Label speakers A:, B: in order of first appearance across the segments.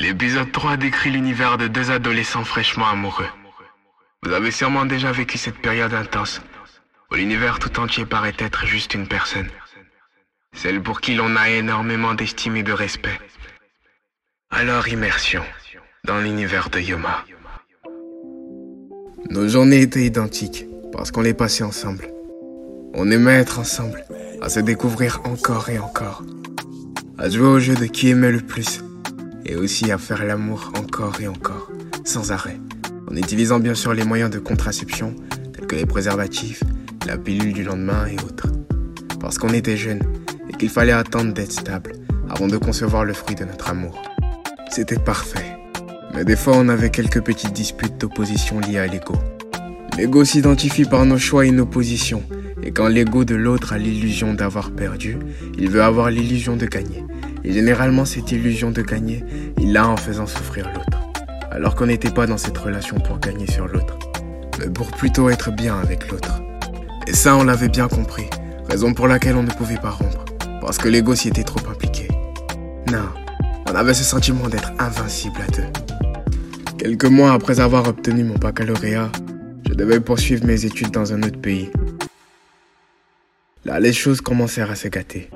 A: L'épisode 3 décrit l'univers de deux adolescents fraîchement amoureux. Vous avez sûrement déjà vécu cette période intense, où l'univers tout entier paraît être juste une personne. Celle pour qui l'on a énormément d'estime et de respect. Alors immersion dans l'univers de Yoma. Nos journées étaient identiques, parce qu'on les passait ensemble. On aimait être ensemble, à se découvrir encore et encore, à jouer au jeu de qui aimait le plus et aussi à faire l'amour encore et encore, sans arrêt, en utilisant bien sûr les moyens de contraception tels que les préservatifs, la pilule du lendemain et autres. Parce qu'on était jeunes et qu'il fallait attendre d'être stable avant de concevoir le fruit de notre amour. C'était parfait. Mais des fois, on avait quelques petites disputes d'opposition liées à l'ego. L'ego s'identifie par nos choix et nos positions, et quand l'ego de l'autre a l'illusion d'avoir perdu, il veut avoir l'illusion de gagner. Et généralement, cette illusion de gagner, il l'a en faisant souffrir l'autre. Alors qu'on n'était pas dans cette relation pour gagner sur l'autre, mais pour plutôt être bien avec l'autre. Et ça, on l'avait bien compris, raison pour laquelle on ne pouvait pas rompre, parce que l'ego s'y était trop impliqué. Non, on avait ce sentiment d'être invincible à deux. Quelques mois après avoir obtenu mon baccalauréat, je devais poursuivre mes études dans un autre pays. Là, les choses commencèrent à se gâter.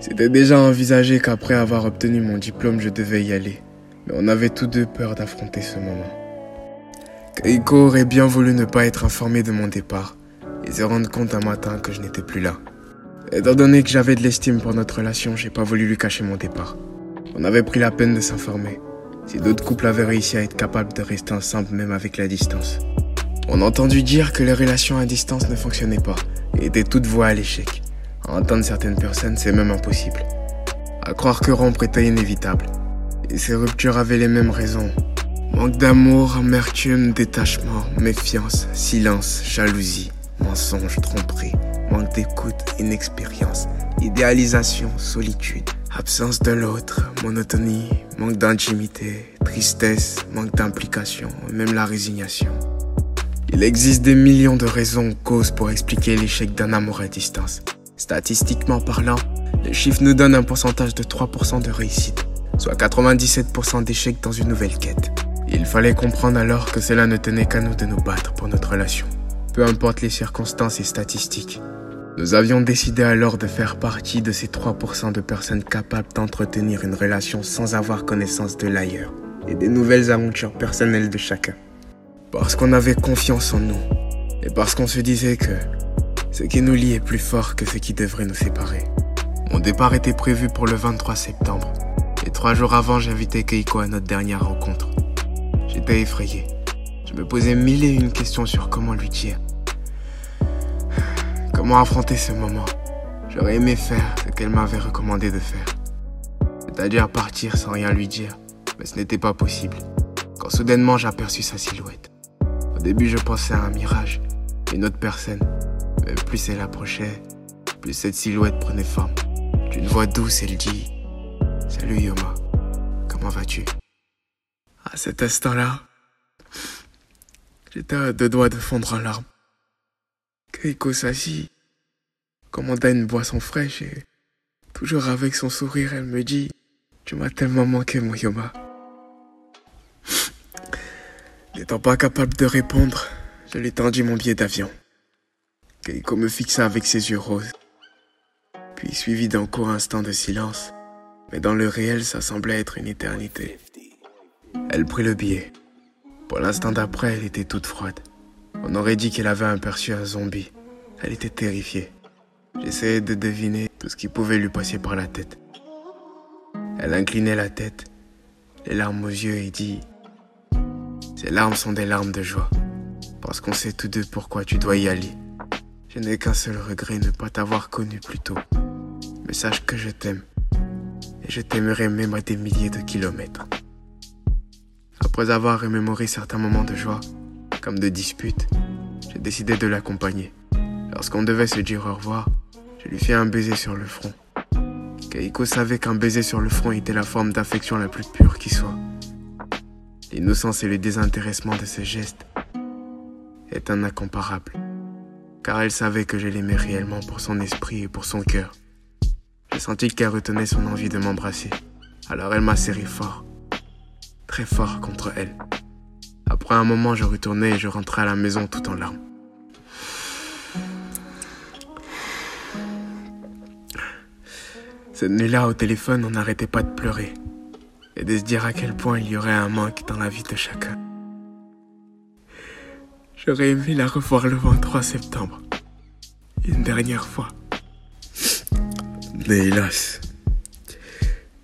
A: C'était déjà envisagé qu'après avoir obtenu mon diplôme, je devais y aller. Mais on avait tous deux peur d'affronter ce moment. Keiko aurait bien voulu ne pas être informé de mon départ et se rendre compte un matin que je n'étais plus là. Étant donné que j'avais de l'estime pour notre relation, j'ai pas voulu lui cacher mon départ. On avait pris la peine de s'informer. Si d'autres couples avaient réussi à être capables de rester ensemble même avec la distance. On a entendu dire que les relations à distance ne fonctionnaient pas et étaient toutes voies à l'échec. À entendre certaines personnes, c'est même impossible. À croire que rompre était inévitable. Et ces ruptures avaient les mêmes raisons. Manque d'amour, amertume, détachement, méfiance, silence, jalousie, mensonge, tromperie, manque d'écoute, inexpérience, idéalisation, solitude, absence de l'autre, monotonie, manque d'intimité, tristesse, manque d'implication, même la résignation. Il existe des millions de raisons ou causes pour expliquer l'échec d'un amour à distance. Statistiquement parlant, les chiffres nous donnent un pourcentage de 3% de réussite, soit 97% d'échecs dans une nouvelle quête. Il fallait comprendre alors que cela ne tenait qu'à nous de nous battre pour notre relation. Peu importe les circonstances et statistiques, nous avions décidé alors de faire partie de ces 3% de personnes capables d'entretenir une relation sans avoir connaissance de l'ailleurs et des nouvelles aventures personnelles de chacun. Parce qu'on avait confiance en nous et parce qu'on se disait que ce qui nous lie est plus fort que ce qui devrait nous séparer. Mon départ était prévu pour le 23 septembre. Et trois jours avant, j'invitais Keiko à notre dernière rencontre. J'étais effrayé. Je me posais mille et une questions sur comment lui dire. Comment affronter ce moment J'aurais aimé faire ce qu'elle m'avait recommandé de faire. C'est-à-dire partir sans rien lui dire. Mais ce n'était pas possible. Quand soudainement j'aperçus sa silhouette. Au début, je pensais à un mirage, une autre personne. Mais plus elle approchait, plus cette silhouette prenait forme. D'une voix douce, elle dit Salut Yoma, comment vas-tu? À cet instant-là, j'étais à deux doigts de fondre en larmes. Keiko s'assit, commanda une boisson fraîche et, toujours avec son sourire, elle me dit Tu m'as tellement manqué, mon Yoma. N'étant pas capable de répondre, je lui tendis mon billet d'avion. Keiko me fixa avec ses yeux roses, puis suivi d'un court instant de silence, mais dans le réel ça semblait être une éternité. Elle prit le billet. Pour l'instant d'après, elle était toute froide. On aurait dit qu'elle avait aperçu un zombie. Elle était terrifiée. J'essayais de deviner tout ce qui pouvait lui passer par la tête. Elle inclinait la tête, les larmes aux yeux et dit Ces larmes sont des larmes de joie, parce qu'on sait tous deux pourquoi tu dois y aller. Je n'ai qu'un seul regret, ne pas t'avoir connu plus tôt. Mais sache que je t'aime. Et je t'aimerai même à des milliers de kilomètres. Après avoir remémoré certains moments de joie, comme de disputes, j'ai décidé de l'accompagner. Lorsqu'on devait se dire au revoir, je lui fis un baiser sur le front. Keiko savait qu'un baiser sur le front était la forme d'affection la plus pure qui soit. L'innocence et le désintéressement de ce geste est un incomparable, car elle savait que je l'aimais réellement pour son esprit et pour son cœur. Je sentis qu'elle retenait son envie de m'embrasser, Alors elle m'a serré fort, très fort contre elle. Après un moment, je retournais et je rentrais à la maison tout en larmes. Cette nuit-là, au téléphone, on n'arrêtait pas de pleurer et de se dire à quel point il y aurait un manque dans la vie de chacun. J'aurais aimé la revoir le 23 septembre, une dernière fois. Mais hélas,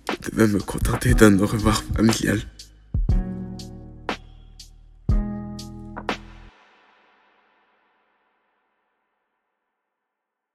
A: je devais me contenter d'un revoir familial.